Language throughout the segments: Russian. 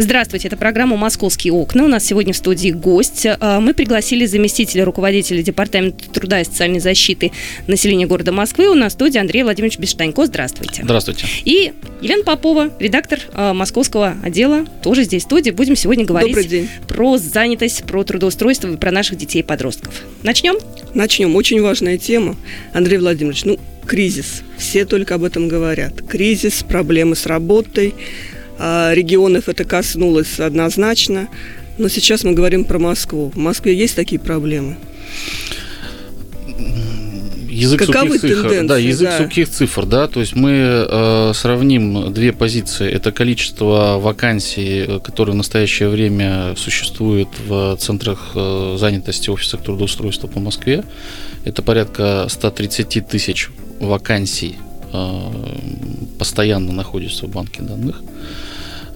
Здравствуйте, это программа «Московские окна». У нас сегодня в студии гость. А, мы пригласили заместителя руководителя Департамента труда и социальной защиты населения города Москвы. У нас в студии Андрей Владимирович Бештанько. Здравствуйте. Здравствуйте. И Елена Попова, редактор а, московского отдела, тоже здесь в студии. Будем сегодня говорить про занятость, про трудоустройство и про наших детей и подростков. Начнем? Начнем. Очень важная тема. Андрей Владимирович, ну, кризис. Все только об этом говорят. Кризис, проблемы с работой, регионов это коснулось однозначно. Но сейчас мы говорим про Москву. В Москве есть такие проблемы? Язык Каковы сухих цифр, да, язык да. сухих цифр, да, то есть мы э, сравним две позиции. Это количество вакансий, которые в настоящее время существуют в центрах э, занятости, офисах трудоустройства по Москве. Это порядка 130 тысяч вакансий э, постоянно находятся в банке данных.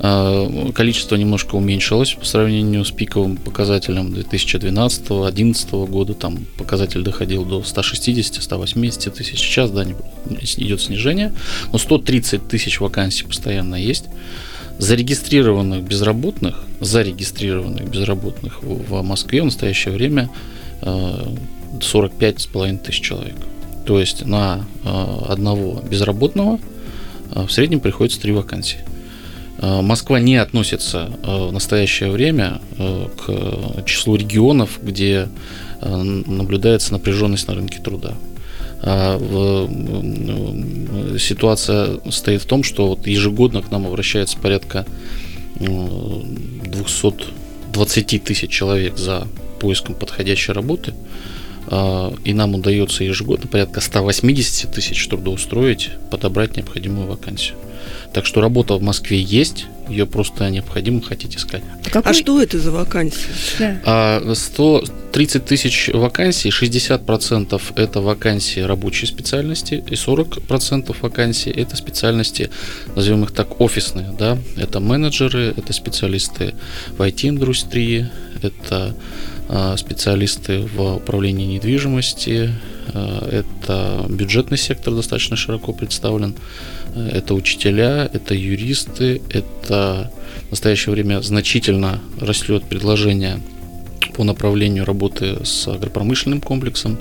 А, количество немножко уменьшилось по сравнению с пиковым показателем 2012-2011 года. Там показатель доходил до 160-180 тысяч. Сейчас да, идет снижение, но 130 тысяч вакансий постоянно есть. Зарегистрированных безработных, зарегистрированных безработных в Москве в настоящее время 45,5 а, тысяч человек. То есть на а, одного безработного в среднем приходится три вакансии. Э, Москва не относится э, в настоящее время э, к числу регионов, где наблюдается напряженность на рынке труда. А ситуация стоит в том, что вот ежегодно к нам обращается порядка 220 тысяч человек за поиском подходящей работы. А, и нам удается ежегодно порядка 180 тысяч трудоустроить, подобрать необходимую вакансию. Так что работа в Москве есть, ее просто необходимо хотеть искать. А Какой? А что это за вакансии? Да. 130 тысяч вакансий, 60% это вакансии рабочей специальности, и 40% вакансий это специальности, назовем их так, офисные. Да? Это менеджеры, это специалисты в IT-индустрии, это а, специалисты в управлении недвижимости, а, это бюджетный сектор достаточно широко представлен, это учителя, это юристы, это в настоящее время значительно растет предложение по направлению работы с агропромышленным комплексом.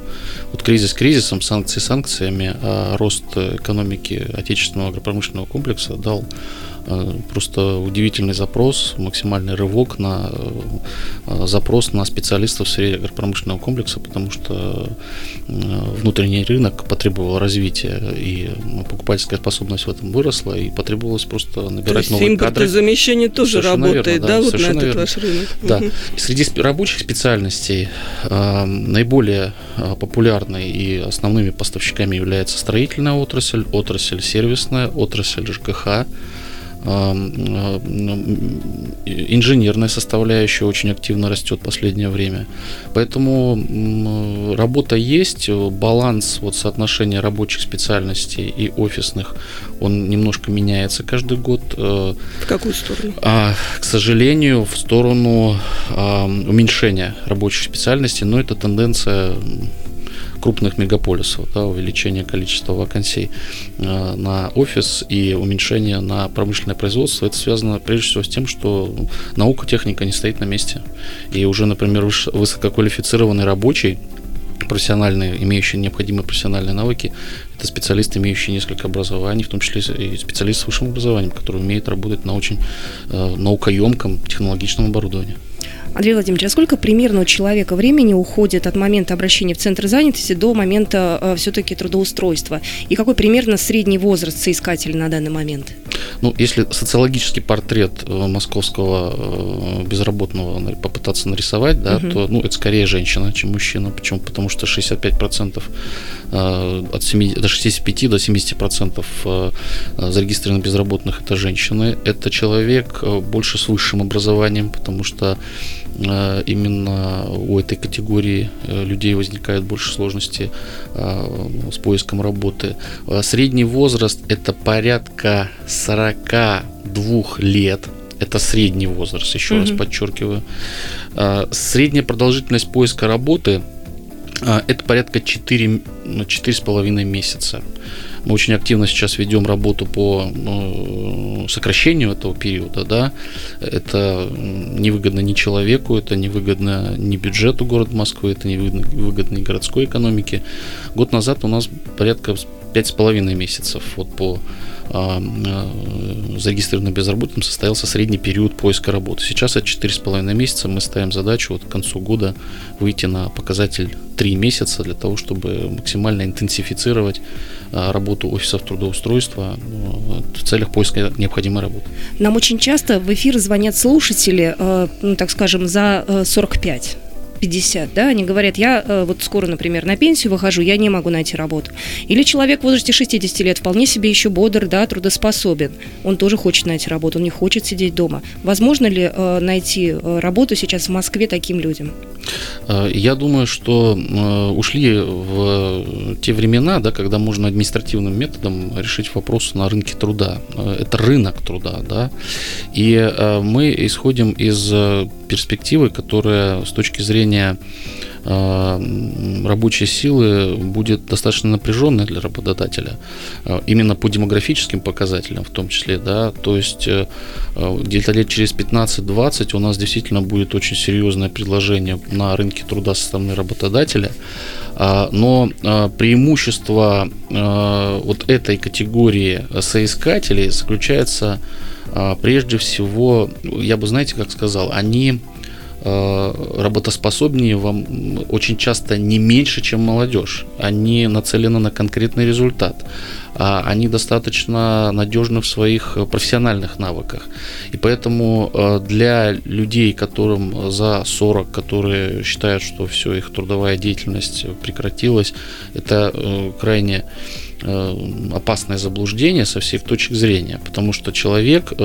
Вот кризис кризисом, санкции санкциями, а рост экономики отечественного агропромышленного комплекса дал Э, просто удивительный запрос, максимальный рывок на э, запрос на специалистов в сфере агропромышленного комплекса, потому что э, внутренний рынок потребовал развития, и покупательская способность в этом выросла, и потребовалось просто набирать То новые кадры. замещение тоже Совершенно работает, верно, да, да, вот на этот верно. ваш рынок? Да. Угу. Среди рабочих специальностей э, наиболее популярной и основными поставщиками является строительная отрасль, отрасль сервисная, отрасль ЖКХ, Э, инженерная составляющая очень активно растет в последнее время. Поэтому работа есть, баланс вот соотношения рабочих специальностей и офисных, он немножко меняется каждый год. Э, в какую сторону? А, к сожалению, в сторону а, уменьшения рабочих специальностей, но это тенденция крупных мегаполисов, да, увеличение количества вакансий э, на офис и уменьшение на промышленное производство, это связано прежде всего с тем, что наука, техника не стоит на месте. И уже, например, высококвалифицированный рабочий, профессиональные, имеющие необходимые профессиональные навыки, это специалисты, имеющие несколько образований, в том числе и специалисты с высшим образованием, которые умеют работать на очень э, наукоемком технологичном оборудовании. Андрей Владимирович, а сколько примерно у человека времени уходит от момента обращения в центр занятости до момента э, все-таки трудоустройства? И какой примерно средний возраст соискателя на данный момент? Ну, если социологический портрет э, московского э, безработного попытаться нарисовать, да, угу. то ну, это скорее женщина, чем мужчина. Почему? Потому что 65% э, от 7, до 65 до 70% зарегистрированных безработных это женщины. Это человек больше с высшим образованием, потому что Э, именно у этой категории э, людей возникают больше сложностей э, с поиском работы. Средний возраст это порядка 42 лет. Это средний возраст, еще угу. раз подчеркиваю. Средняя продолжительность поиска работы это порядка 4, 4,5 ну, месяца. Мы очень активно сейчас ведем работу по ну, сокращению этого периода. Да? Это невыгодно ни человеку, это невыгодно ни бюджету города Москвы, это невыгодно, невыгодно ни городской экономике. Год назад у нас порядка 5,5 месяцев вот по зарегистрированным безработным состоялся средний период поиска работы. Сейчас это 4,5 месяца. Мы ставим задачу вот к концу года выйти на показатель 3 месяца для того, чтобы максимально интенсифицировать а, работу офисов трудоустройства в целях поиска необходимой работы. Нам очень часто в эфир звонят слушатели, ну, так скажем, за 45 50, да, они говорят, я э, вот скоро, например, на пенсию выхожу, я не могу найти работу. Или человек в возрасте 60 лет вполне себе еще бодр, да, трудоспособен. Он тоже хочет найти работу, он не хочет сидеть дома. Возможно ли э, найти э, работу сейчас в Москве таким людям? Я думаю, что ушли в те времена, да, когда можно административным методом решить вопрос на рынке труда. Это рынок труда, да. И мы исходим из перспективы, которая с точки зрения э, рабочей силы будет достаточно напряженной для работодателя, э, именно по демографическим показателям в том числе, да, то есть э, где-то лет через 15-20 у нас действительно будет очень серьезное предложение на рынке труда со стороны работодателя, а, но преимущество вот этой категории соискателей заключается прежде всего, я бы, знаете, как сказал, они работоспособнее вам очень часто не меньше, чем молодежь. Они нацелены на конкретный результат. А они достаточно надежны в своих профессиональных навыках. И поэтому а, для людей, которым за 40, которые считают, что все, их трудовая деятельность прекратилась, это э, крайне Э, опасное заблуждение со всех точек зрения, потому что человек, э,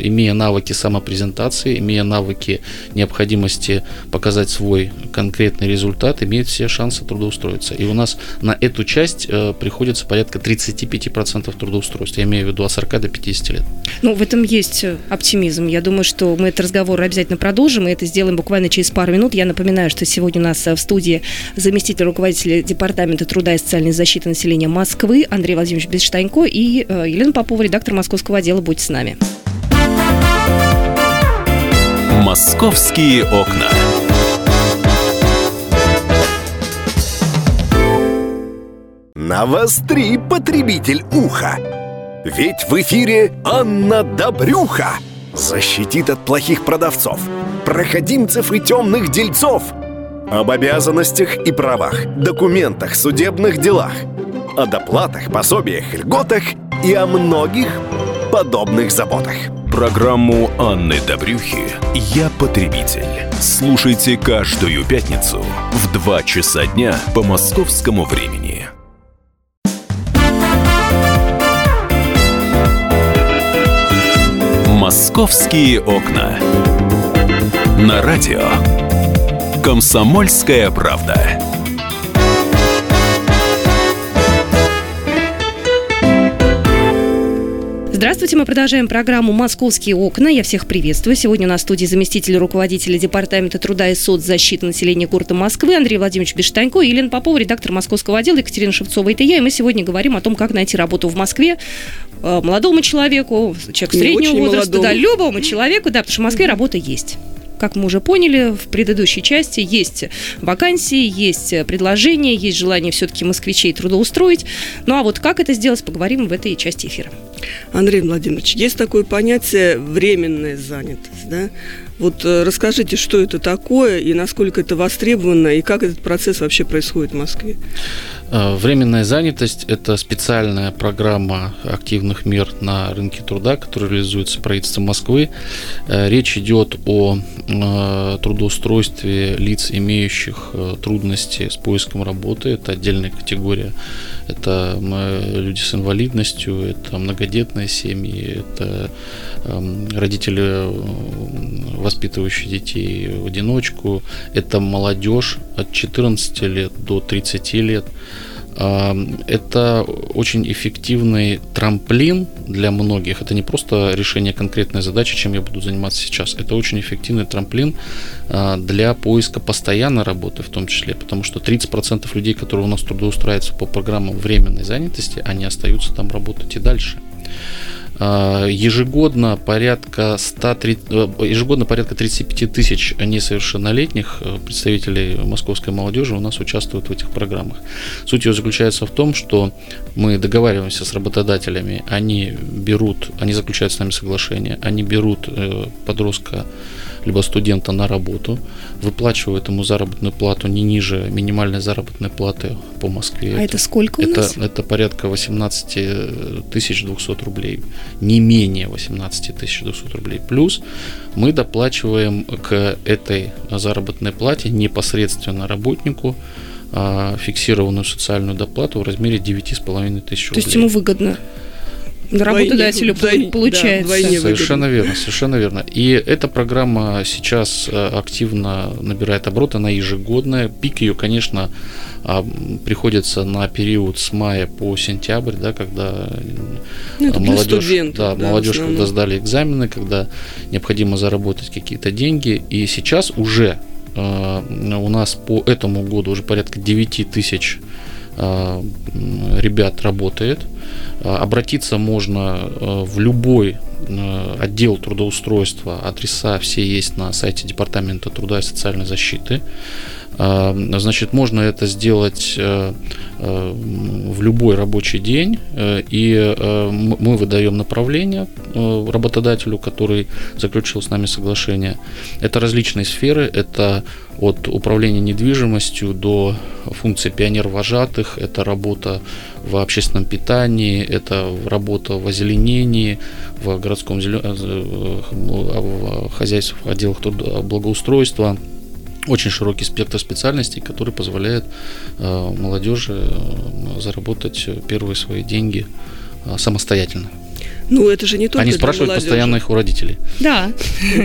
имея навыки самопрезентации, имея навыки необходимости показать свой конкретный результат, имеет все шансы трудоустроиться. И у нас на эту часть э, приходится порядка 35% трудоустройства. Я имею в виду от 40 до 50 лет. Ну, в этом есть оптимизм. Я думаю, что мы этот разговор обязательно продолжим, и это сделаем буквально через пару минут. Я напоминаю, что сегодня у нас в студии заместитель руководителя Департамента труда и социальной защиты населения населения Москвы Андрей Владимирович Бесштанько и э, Елена Попова, редактор московского отдела. Будьте с нами. Московские окна. Навостри, потребитель уха! Ведь в эфире Анна Добрюха защитит от плохих продавцов, проходимцев и темных дельцов – об обязанностях и правах, документах, судебных делах – о доплатах, пособиях, льготах и о многих подобных заботах. Программу Анны Добрюхи «Я потребитель». Слушайте каждую пятницу в 2 часа дня по московскому времени. «Московские окна». На радио «Комсомольская правда». Здравствуйте, мы продолжаем программу «Московские окна». Я всех приветствую. Сегодня на студии заместитель руководителя Департамента труда и соцзащиты населения города Москвы Андрей Владимирович Бештанько и Елена Попова, редактор московского отдела Екатерина Шевцова. Это я, и мы сегодня говорим о том, как найти работу в Москве э, молодому человеку, человеку среднего возраста, да, любому человеку, да, потому что в Москве работа есть как мы уже поняли в предыдущей части, есть вакансии, есть предложения, есть желание все-таки москвичей трудоустроить. Ну а вот как это сделать, поговорим в этой части эфира. Андрей Владимирович, есть такое понятие временная занятость, да? Вот э, расскажите, что это такое и насколько это востребовано, и как этот процесс вообще происходит в Москве? Э, временная занятость – это специальная программа активных мер на рынке труда, которая реализуется правительством Москвы. Э, речь идет о трудоустройстве лиц, имеющих трудности с поиском работы. Это отдельная категория. Это люди с инвалидностью, это многодетные семьи, это эм, родители воспитывающие детей в одиночку. Это молодежь от 14 лет до 30 лет. Это очень эффективный трамплин для многих. Это не просто решение конкретной задачи, чем я буду заниматься сейчас. Это очень эффективный трамплин а, для поиска постоянной работы в том числе, потому что 30% людей, которые у нас трудоустраиваются по программам временной занятости, они остаются там работать и дальше. А, ежегодно порядка 130, э, ежегодно порядка 35 тысяч несовершеннолетних э, представителей московской молодежи у нас участвуют в этих программах. Суть ее заключается в том, что мы договариваемся с работодателями, они берут, они заключают с нами соглашение, они берут э, подростка либо студента на работу, выплачивают ему заработную плату не ниже минимальной заработной платы по Москве. А это, это сколько у это, нас? Это порядка 18 тысяч 200 рублей, не менее 18 тысяч 200 рублей. Плюс мы доплачиваем к этой заработной плате непосредственно работнику а, фиксированную социальную доплату в размере 9,5 тысяч рублей. То есть ему выгодно? Работодателю вдвойне, получается. Да, совершенно верно, совершенно верно. И эта программа сейчас э, активно набирает обороты, она ежегодная. Пик ее, конечно, а, приходится на период с мая по сентябрь, да, когда ну, молодежь, студентов, да, да, молодежь когда сдали экзамены, когда необходимо заработать какие-то деньги. И сейчас уже э, у нас по этому году уже порядка 9 тысяч э, ребят работает. Э, обратиться можно э, в любой отдел трудоустройства, адреса все есть на сайте Департамента труда и социальной защиты. Значит, можно это сделать в любой рабочий день, и мы выдаем направление работодателю, который заключил с нами соглашение. Это различные сферы, это от управления недвижимостью до функции пионер-вожатых, это работа в общественном питании, это работа в озеленении, в городском зелен... Э, в хозяйстве, в отделах благоустройства. Очень широкий спектр специальностей, который позволяет э, молодежи э, заработать первые свои деньги самостоятельно. Ну, это же не только Они спрашивают молодежи. постоянно их у родителей. Да,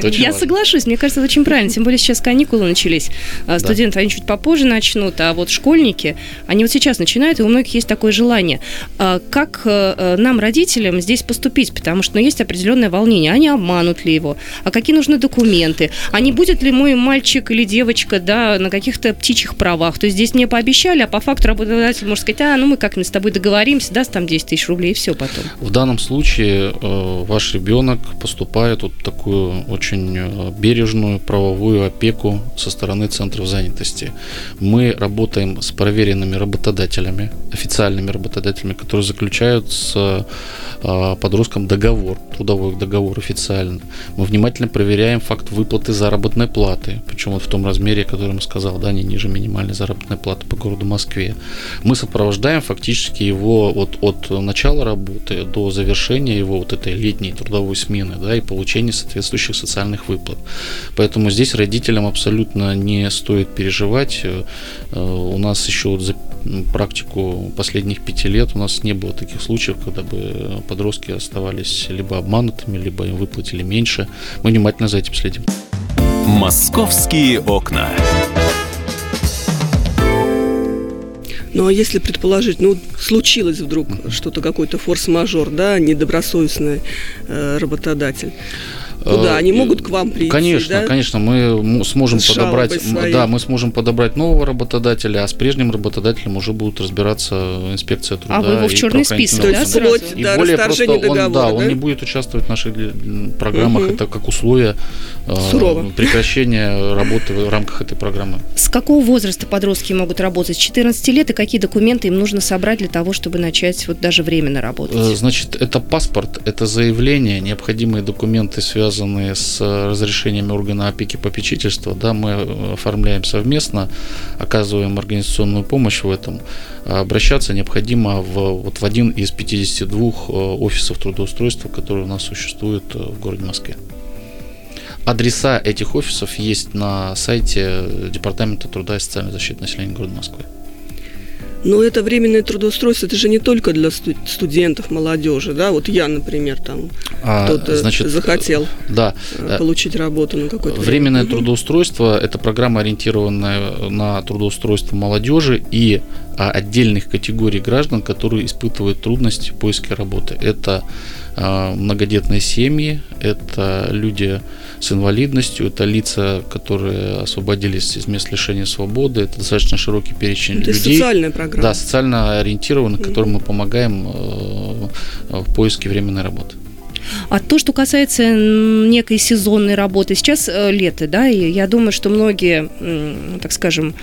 я соглашусь. Мне кажется, это очень правильно. Тем более сейчас каникулы начались. А, студенты, они чуть попозже начнут, а вот школьники, они вот сейчас начинают, и у многих есть такое желание. А, как э, э, нам, родителям, здесь поступить? Потому что ну, есть определенное волнение. Они обманут ли его? А какие нужны документы? А не будет ли мой мальчик или девочка да, на каких-то птичьих правах? То есть здесь мне пообещали, а по факту работодатель может сказать, а, ну мы как-нибудь с тобой договоримся, даст там 10 тысяч рублей, и все потом. В данном случае э, ваш ребенок поступает вот такую очень э, бережную правовую опеку со стороны центров занятости. Мы работаем с проверенными работодателями, официальными работодателями, которые заключают с э, подростком договор, трудовой договор официально. Мы внимательно проверяем факт выплаты заработной платы, причем вот в том размере, который мы сказал, да, не ниже минимальной заработной платы по городу Москве. Мы сопровождаем фактически его вот от начала работы до завершения его вот этой летней трудовой смены, да, и получения соответствующих социальных выплат. Поэтому здесь родителям абсолютно не стоит переживать. Э, у нас еще вот за практику последних пяти лет у нас не было таких случаев, когда бы подростки оставались либо обманутыми, либо им выплатили меньше. Мы внимательно за этим следим. Московские окна. Ну а если предположить, ну случилось вдруг что-то, какой-то форс-мажор, да, недобросовестный э, работодатель, ну да, они могут к вам прийти. Конечно, да? конечно, мы сможем с подобрать, да, мы сможем подобрать нового работодателя, а с прежним работодателем уже будут разбираться инспекция труда. А вы его в черный список, да, сразу? И да, более просто он, да, да, он не будет участвовать в наших программах, угу. это как условие э, Сурово. прекращения работы в рамках этой программы. С какого возраста подростки могут работать? С 14 лет и какие документы им нужно собрать для того, чтобы начать вот даже временно работать? Э, значит, это паспорт, это заявление, необходимые документы связаны связанные с разрешениями органа опеки попечительства, да, мы э, оформляем совместно, оказываем организационную помощь в этом. Обращаться необходимо в, вот в один из 52 э, офисов трудоустройства, которые у нас существуют э, в городе Москве. Адреса этих офисов есть на сайте Департамента труда и социальной защиты населения города Москвы. Но это временное трудоустройство, это же не только для студентов, молодежи, да? Вот я, например, там а, кто-то значит, захотел да, э, получить работу на какой-то Временное время. трудоустройство – это программа, ориентированная на трудоустройство молодежи и а, отдельных категорий граждан, которые испытывают трудности в поиске работы. Это многодетные семьи, это люди с инвалидностью, это лица, которые освободились из мест лишения свободы, это достаточно широкий перечень это людей. социальная программа. Да, социально ориентированных, которым мы помогаем э, в поиске временной работы. А то, что касается некой сезонной работы, сейчас э, лето, да, и я думаю, что многие, так скажем,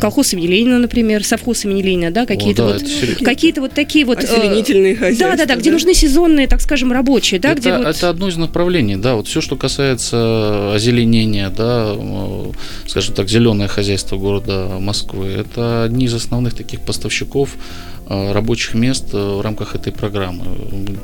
колхоз имени Ленина, например, совхоз имени Ленина, да, какие-то да, вот, какие-то вот такие вот... Э, хозяйства. Да, да, да, где нужны сезонные, так скажем, рабочие, да, это, где вот... Это одно из направлений, да, вот все, что касается озеленения, да, скажем так, зеленое хозяйство города Москвы, это одни из основных таких поставщиков рабочих мест э, в рамках этой программы.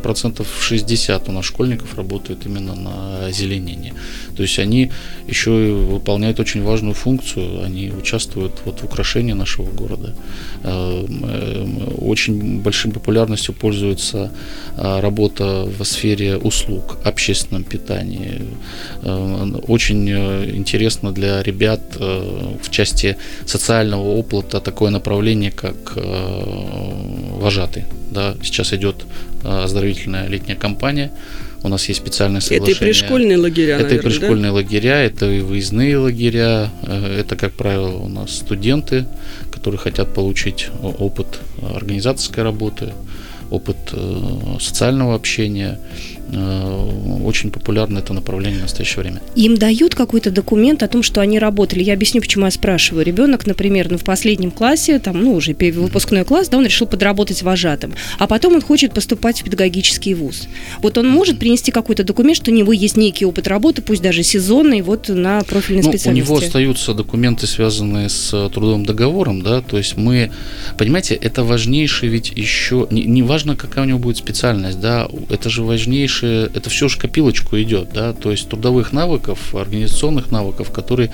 Процентов 60 у нас школьников работают именно на озеленении. То есть они еще и выполняют очень важную функцию, они участвуют вот в украшении нашего города. Э, очень большой популярностью пользуется работа в сфере услуг, общественном питании. Очень интересно для ребят в части социального опыта такое направление, как вожатый. Да, сейчас идет а, оздоровительная летняя кампания. У нас есть специальное соглашение. Это и пришкольные лагеря, Это наверное, и пришкольные да? лагеря, это и выездные лагеря. Э, это, как правило, у нас студенты, которые хотят получить опыт организаторской работы, опыт э, социального общения. Э, очень популярно это направление в настоящее время. Им дают какой-то документ о том, что они работали. Я объясню, почему я спрашиваю. Ребенок, например, ну, в последнем классе, там, ну, уже выпускной класс, да, он решил подработать вожатым. А потом он хочет поступать в педагогический вуз. Вот он может принести какой-то документ, что у него есть некий опыт работы, пусть даже сезонный, вот на профильной ну, специальности. У него остаются документы, связанные с трудовым договором, да, то есть мы, понимаете, это важнейший ведь еще, не, не важно, какая у него будет специальность, да, это же важнейший дальше это все же копилочку идет, да, то есть трудовых навыков, организационных навыков, которые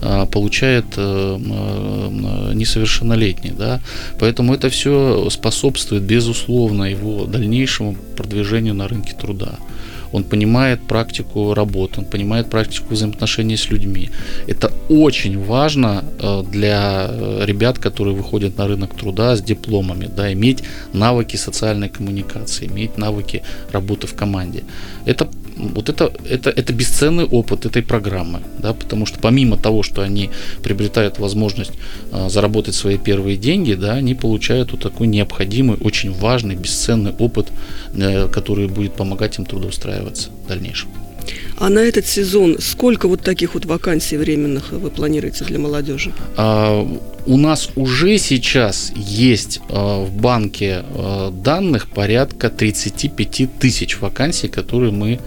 а, получает а, а, несовершеннолетний, да, поэтому это все способствует, безусловно, его дальнейшему продвижению на рынке труда он понимает практику работы, он понимает практику взаимоотношений с людьми. Это очень важно э, для э, ребят, которые выходят на рынок труда с дипломами, да, иметь навыки социальной коммуникации, иметь навыки работы в команде. Это вот это, это, это бесценный опыт этой программы, да, потому что помимо того, что они приобретают возможность э, заработать свои первые деньги, да, они получают вот такой необходимый, очень важный, бесценный опыт, э, который будет помогать им трудоустраиваться в дальнейшем. А на этот сезон сколько вот таких вот вакансий временных вы планируете для молодежи? А, у нас уже сейчас есть а, в банке а, данных порядка 35 тысяч вакансий, которые мы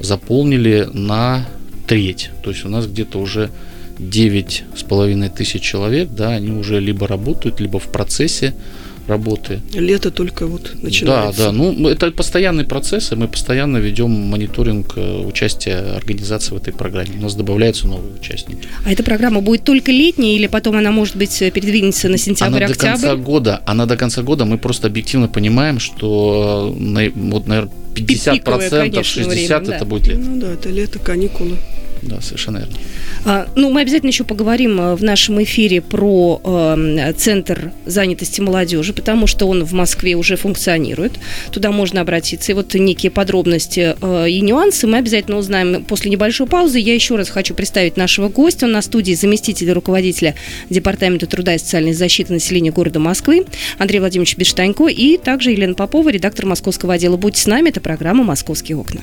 заполнили на треть. То есть у нас где-то уже 9 с половиной тысяч человек, да, они уже либо работают, либо в процессе работы. Лето только вот начинается. Да, да. Ну, это постоянный процесс, и мы постоянно ведем мониторинг э, участия организации в этой программе. У нас добавляются новые участники. А эта программа будет только летняя, или потом она, может быть, передвинется на сентябрь, она октябрь? До конца года, она до конца года, мы просто объективно понимаем, что, вот, наверное, 50%, конечно, 60% время, это да. будет лето. Ну да, это лето, каникулы. Да, совершенно верно. А, ну, мы обязательно еще поговорим э, в нашем эфире про э, Центр занятости молодежи, потому что он в Москве уже функционирует. Туда можно обратиться. И вот некие подробности э, и нюансы мы обязательно узнаем после небольшой паузы. Я еще раз хочу представить нашего гостя. Он на студии заместитель руководителя Департамента труда и социальной защиты населения города Москвы Андрей Владимирович Бештанько и также Елена Попова, редактор московского отдела. Будьте с нами, это программа «Московские окна».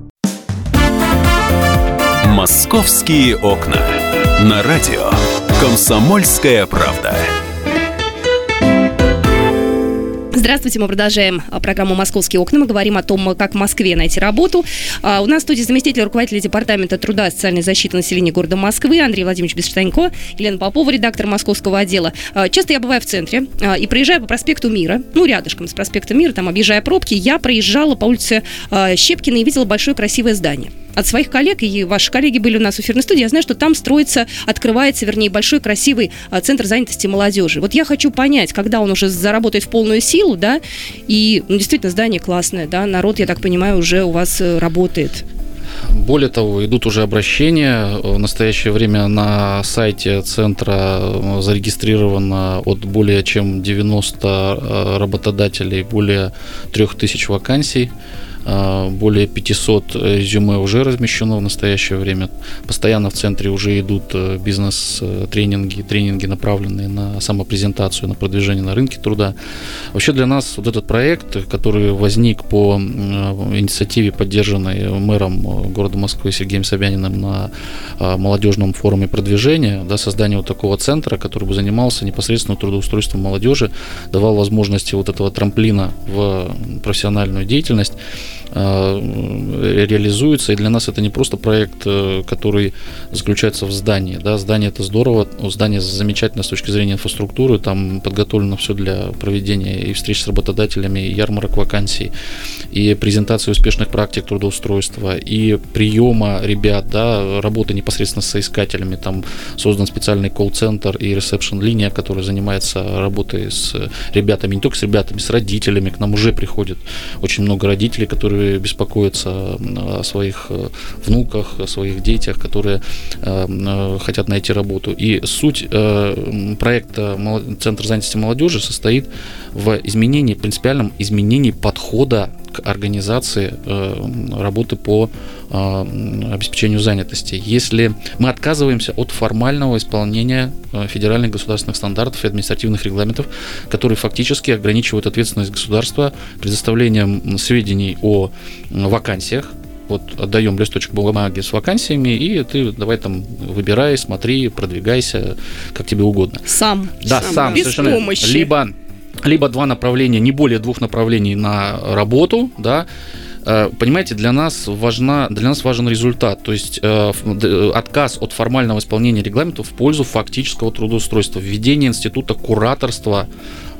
«Московские окна». На радио «Комсомольская правда». Здравствуйте, мы продолжаем а, программу «Московские окна». Мы говорим о том, как в Москве найти работу. А, у нас в студии заместитель руководителя Департамента труда и социальной защиты населения города Москвы Андрей Владимирович Бесштанько, Елена Попова, редактор московского отдела. А, часто я бываю в центре и проезжаю по проспекту Мира, ну, рядышком с проспектом Мира, там, объезжая пробки, я проезжала по улице Щепкина и видела большое красивое здание от своих коллег, и ваши коллеги были у нас в эфирной студии, я знаю, что там строится, открывается, вернее, большой красивый а, центр занятости молодежи. Вот я хочу понять, когда он уже заработает в полную силу, да, и ну, действительно здание классное, да, народ, я так понимаю, уже у вас э, работает. Более того, идут уже обращения. В настоящее время на сайте центра э, зарегистрировано от более чем 90 э, работодателей более 3000 вакансий. А, более 500 резюме уже размещено в настоящее время. Постоянно в центре уже идут э, бизнес-тренинги, тренинги, направленные на самопрезентацию, на продвижение на рынке труда. Вообще для нас вот этот проект, который возник по инициативе, поддержанной мэром э, города Москвы Сергеем Собяниным на а, молодежном форуме продвижения, да, создание вот такого центра, который бы занимался непосредственно трудоустройством молодежи, давал возможности вот этого трамплина в профессиональную деятельность. Э, реализуется. И для нас это не просто проект, э, который заключается в здании. Да, здание это здорово, здание замечательно с точки зрения инфраструктуры, там подготовлено все для проведения и встреч с работодателями, и ярмарок вакансий, и презентации успешных практик трудоустройства, и приема ребят, да, работы непосредственно с соискателями. Там создан специальный колл-центр и ресепшн-линия, которая занимается работой с ребятами, не только с ребятами, с родителями. К нам уже приходит очень много родителей, которые которые беспокоятся о своих э, внуках, о своих детях, которые э, э, хотят найти работу. И суть проекта Центр занятости молодежи состоит в изменении, принципиальном изменении подхода к организации работы по обеспечению занятости. Если мы отказываемся от формального исполнения федеральных государственных стандартов и административных регламентов, которые фактически ограничивают ответственность государства предоставлением сведений о вакансиях, вот отдаем листочек бумаги с вакансиями, и ты давай там выбирай, смотри, продвигайся, как тебе угодно. Сам. Да, сам, сам Без совершенно. Помощи. Либо, либо два направления, не более двух направлений на работу, да, э, Понимаете, для нас, важна, для нас важен результат, то есть э, отказ от формального исполнения регламентов в пользу фактического трудоустройства, введение института кураторства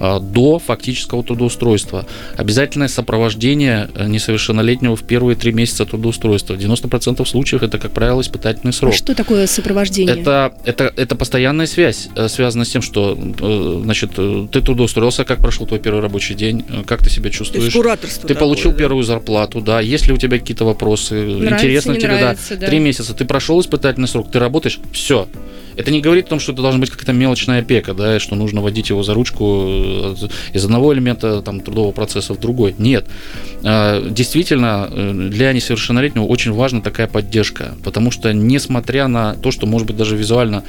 до фактического трудоустройства. Обязательное сопровождение э, несовершеннолетнего в первые три месяца трудоустройства. В 90% случаев это, как правило, испытательный срок. А что такое сопровождение? Это, это, это постоянная связь, э, связанная с тем, что э, значит, ты трудоустроился, как прошел твой первый рабочий день, как ты себя чувствуешь. То есть ты получил да? первую зарплату, да, есть ли у тебя какие-то вопросы, нравится, интересно тебе, нравится, да. Три месяца, ты прошел испытательный срок, ты работаешь, все, это не говорит о том, что это должна быть какая-то мелочная опека, да, что нужно водить его за ручку э, из одного элемента там, трудового процесса в другой. Нет. А, действительно, э, для несовершеннолетнего очень важна такая поддержка, потому что, несмотря на то, что, может быть, даже визуально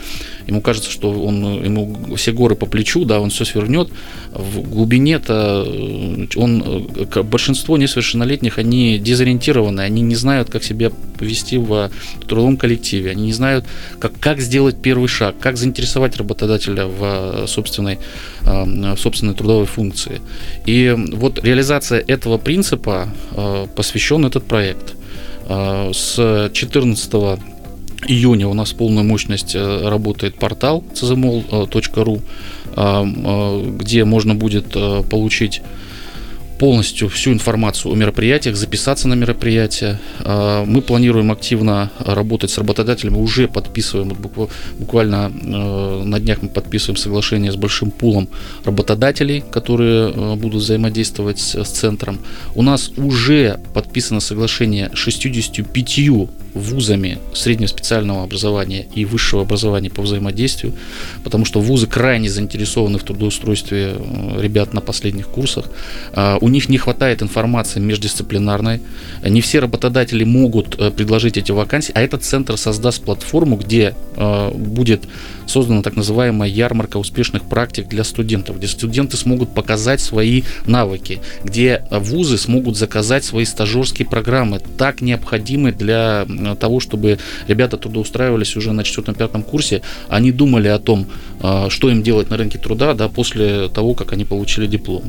ему кажется, что он, ему все горы по плечу, да, он все свернет, в глубине-то э, он, большинство несовершеннолетних, они дезориентированы, они не знают, как себя повести в трудовом коллективе, они не знают, как, как сделать первый шаг, как заинтересовать работодателя в собственной, э, в собственной трудовой функции. И вот реализация этого принципа э, посвящен этот проект. Э, с 14 июня у нас полная мощность работает портал czmol.ru, где можно будет получить полностью всю информацию о мероприятиях, записаться на мероприятия. А, мы планируем активно работать с работодателями, уже подписываем, буквально э, на днях мы подписываем соглашение с большим пулом работодателей, которые э, будут взаимодействовать с центром. У нас уже подписано соглашение 65 вузами среднего специального образования и высшего образования по взаимодействию, потому что вузы крайне заинтересованы в трудоустройстве э, ребят на последних курсах. А, у них не хватает информации междисциплинарной. Не все работодатели могут э, предложить эти вакансии, а этот центр создаст платформу, где э, будет создана так называемая ярмарка успешных практик для студентов, где студенты смогут показать свои навыки, где вузы смогут заказать свои стажерские программы, так необходимые для того, чтобы ребята трудоустраивались уже на четвертом-пятом курсе, они думали о том, а, что им делать на рынке труда да, после того, как они получили диплом.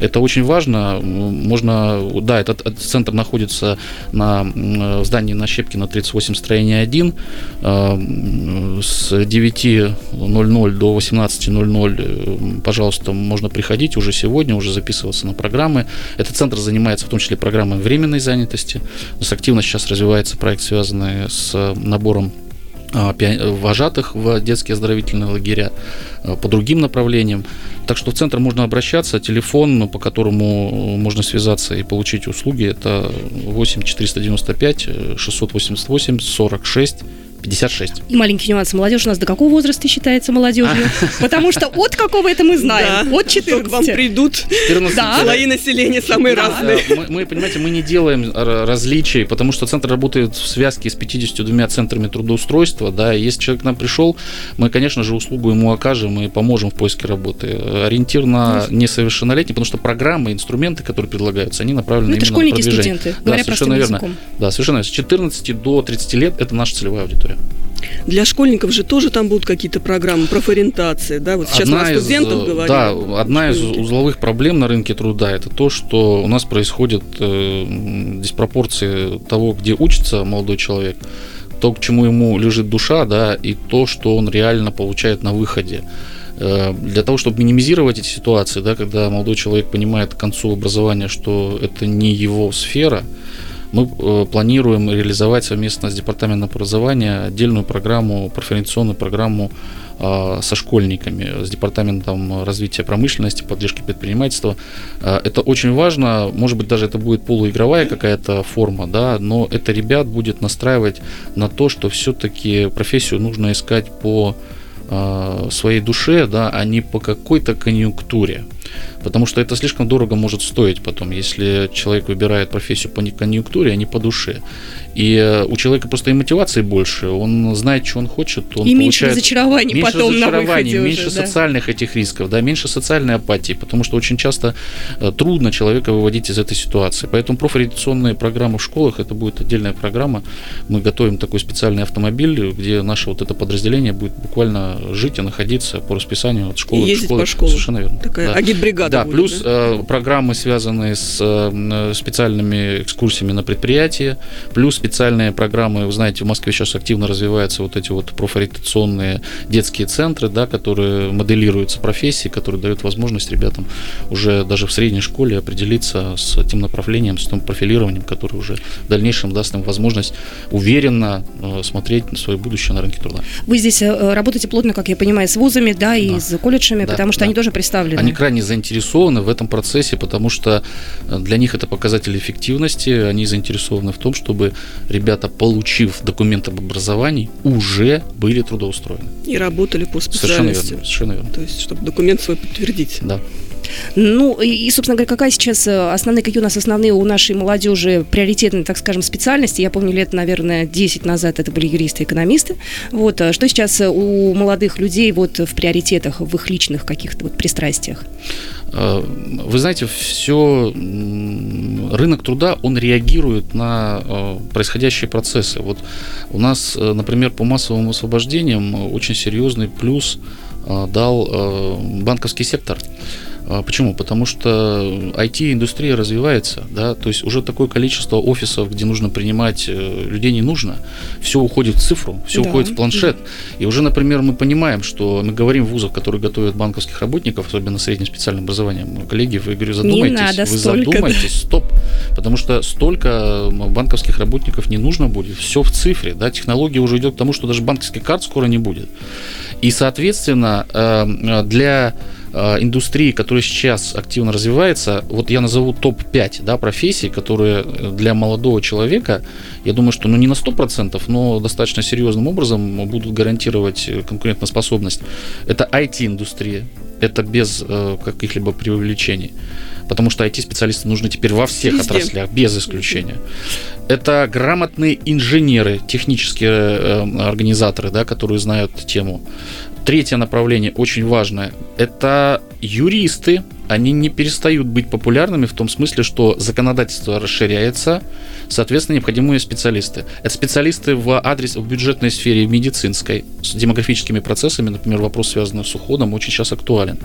Это очень важно. Можно, да, этот, этот центр находится на здании на Щепкина 38, строение 1. А, с 9.00 до 18.00, э, пожалуйста, можно приходить уже сегодня, уже записываться на программы. Этот центр занимается в том числе программой временной занятости. У нас активно сейчас развивается проект, связанный с набором вожатых в детские оздоровительные лагеря а, по другим направлениям. Так что в центр можно обращаться. Телефон, по которому можно связаться и получить услуги, это 8 495 688 46 56. И маленький нюанс. Молодежь у нас до какого возраста считается молодежью? Потому что от какого это мы знаем. От 14. к вам придут да. слои населения самые разные. Мы, понимаете, мы не делаем различий, потому что центр работает в связке с 52 центрами трудоустройства. Да, и если человек к нам пришел, мы, конечно же, услугу ему окажем и поможем в поиске работы. Ориентир на несовершеннолетних, потому что программы, инструменты, которые предлагаются, они направлены ну, это именно школьники, на продвижение. студенты, да, совершенно верно. Да, совершенно верно. С 14 до 30 лет это наша целевая аудитория. Для школьников же тоже там будут какие-то программы профориентации, да? Вот сейчас одна мы о студентах из, говорим. Да, одна из узловых проблем на рынке труда это то, что у нас происходит э, диспропорции того, где учится молодой человек, то, к чему ему лежит душа, да, и то, что он реально получает на выходе э, для того, чтобы минимизировать эти ситуации, да, когда молодой человек понимает к концу образования, что это не его сфера, мы э, планируем реализовать совместно с Департаментом образования отдельную программу, профориентационную программу э, со школьниками, с Департаментом развития промышленности, поддержки предпринимательства. Э, это очень важно, может быть, даже это будет полуигровая какая-то форма, да, но это ребят будет настраивать на то, что все-таки профессию нужно искать по своей душе, да, а не по какой-то конъюнктуре. Потому что это слишком дорого может стоить потом, если человек выбирает профессию по конъюнктуре, а не по душе. И э, у человека просто и мотивации больше, он знает, что он хочет, он и меньше разочарований меньше потом разочарований, на меньше уже, да. социальных этих рисков, да, меньше социальной апатии, потому что очень часто э, трудно человека выводить из этой ситуации. Поэтому профориентационные программы в школах это будет отдельная программа. Мы готовим такой специальный автомобиль, где наше вот это подразделение будет буквально жить и находиться по расписанию от школы и ездить школы. по школам. Совершенно верно. Такая да. агитбригада. Да, будет, плюс да? Э, программы, связанные с э, специальными экскурсиями на предприятия, плюс специальные программы, вы знаете, в Москве сейчас активно развиваются вот эти вот профориентационные детские центры, да, которые моделируются профессии, которые дают возможность ребятам уже даже в средней школе определиться с тем направлением, с тем профилированием, которое уже в дальнейшем даст им возможность уверенно э, смотреть на свое будущее на рынке труда. Вы здесь работаете плотно, как я понимаю, с вузами, да, и Да. с колледжами, Да, потому что да. они тоже представлены. Они крайне заинтересованы в этом процессе, потому что э, для них это показатель эффективности. Они заинтересованы в том, чтобы ребята, получив документ об образовании, уже были трудоустроены. И работали по Совершенно специальности. верно. Совершенно верно. То есть, чтобы документ свой подтвердить. Да. Ну, и, собственно говоря, какая сейчас э, основные, какие у нас основные у нашей молодежи приоритетные, так скажем, специальности? Я помню, лет, наверное, 10 назад это были юристы и экономисты. Вот, а что сейчас э, у молодых людей вот в приоритетах, в их личных каких-то вот пристрастиях? Э, Вы знаете, все рынок труда, он реагирует на э, происходящие процессы. Вот у нас, э, например, по массовым освобождениям э, очень серьезный плюс э, дал э, банковский сектор. А Почему? Потому что IT-индустрия развивается, да, то есть уже такое количество офисов, где нужно принимать э, людей не нужно, все уходит в цифру, все Да. уходит в планшет. И уже, например, мы понимаем, что мы говорим в вузах, которые готовят банковских работников, особенно среднее специальное образование, коллеги, вы, говорю, задумайтесь, надо вы столько, задумайтесь, стоп, потому что столько банковских работников не нужно будет, все в цифре, да, технология уже идет к тому, что даже банковских карт скоро не будет. И, соответственно, э, для индустрии, которая сейчас активно развивается, вот я назову топ-5 да, профессий, которые для молодого человека, я думаю, что ну, не на 100%, но достаточно серьезным образом будут гарантировать конкурентоспособность. Это IT-индустрия, это без э, каких-либо привлечений. Потому что IT-специалисты нужны теперь во всех Везде. отраслях, без исключения. Это грамотные инженеры, технические э, организаторы, да, которые знают тему. Третье направление очень важное – это юристы. Они не перестают быть популярными в том смысле, что законодательство расширяется, соответственно, необходимые специалисты. Это специалисты в адрес, в бюджетной сфере, в медицинской, с демографическими процессами, например, вопрос, связанный с уходом, очень сейчас актуален.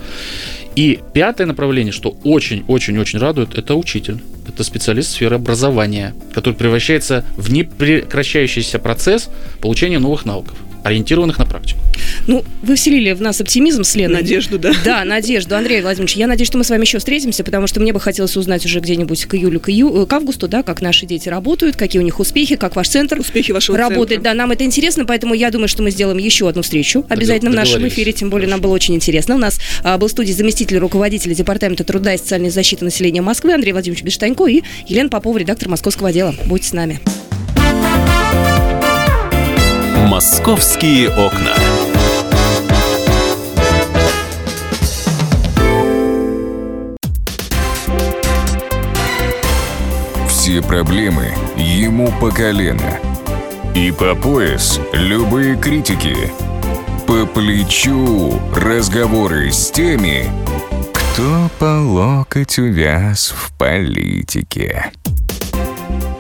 И пятое направление, что очень-очень-очень радует, это учитель. Это специалист сферы образования, который превращается в непрекращающийся процесс получения новых навыков ориентированных на практику. Ну, вы вселили в нас оптимизм с Леной. Надежду, да. Да, надежду. Андрей Владимирович, я надеюсь, что мы с вами еще встретимся, потому что мне бы хотелось узнать уже где-нибудь к июлю, к, ию, к августу, да, как наши дети работают, какие у них успехи, как ваш центр успехи вашего работает. Центра. Да, нам это интересно, поэтому я думаю, что мы сделаем еще одну встречу обязательно в нашем эфире, тем более нам было очень интересно. У нас а, был в студии заместитель руководителя Департамента труда и социальной защиты населения Москвы Андрей Владимирович Бештанько и Елена Попова, редактор московского отдела. Будьте с нами. Московские окна. Все проблемы ему по колено. И по пояс любые критики. По плечу разговоры с теми, кто по локоть увяз в политике.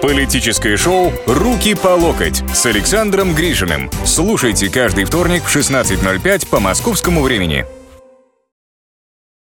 Политическое шоу «Руки по локоть» с Александром Гришиным. Слушайте каждый вторник в 16.05 по московскому времени.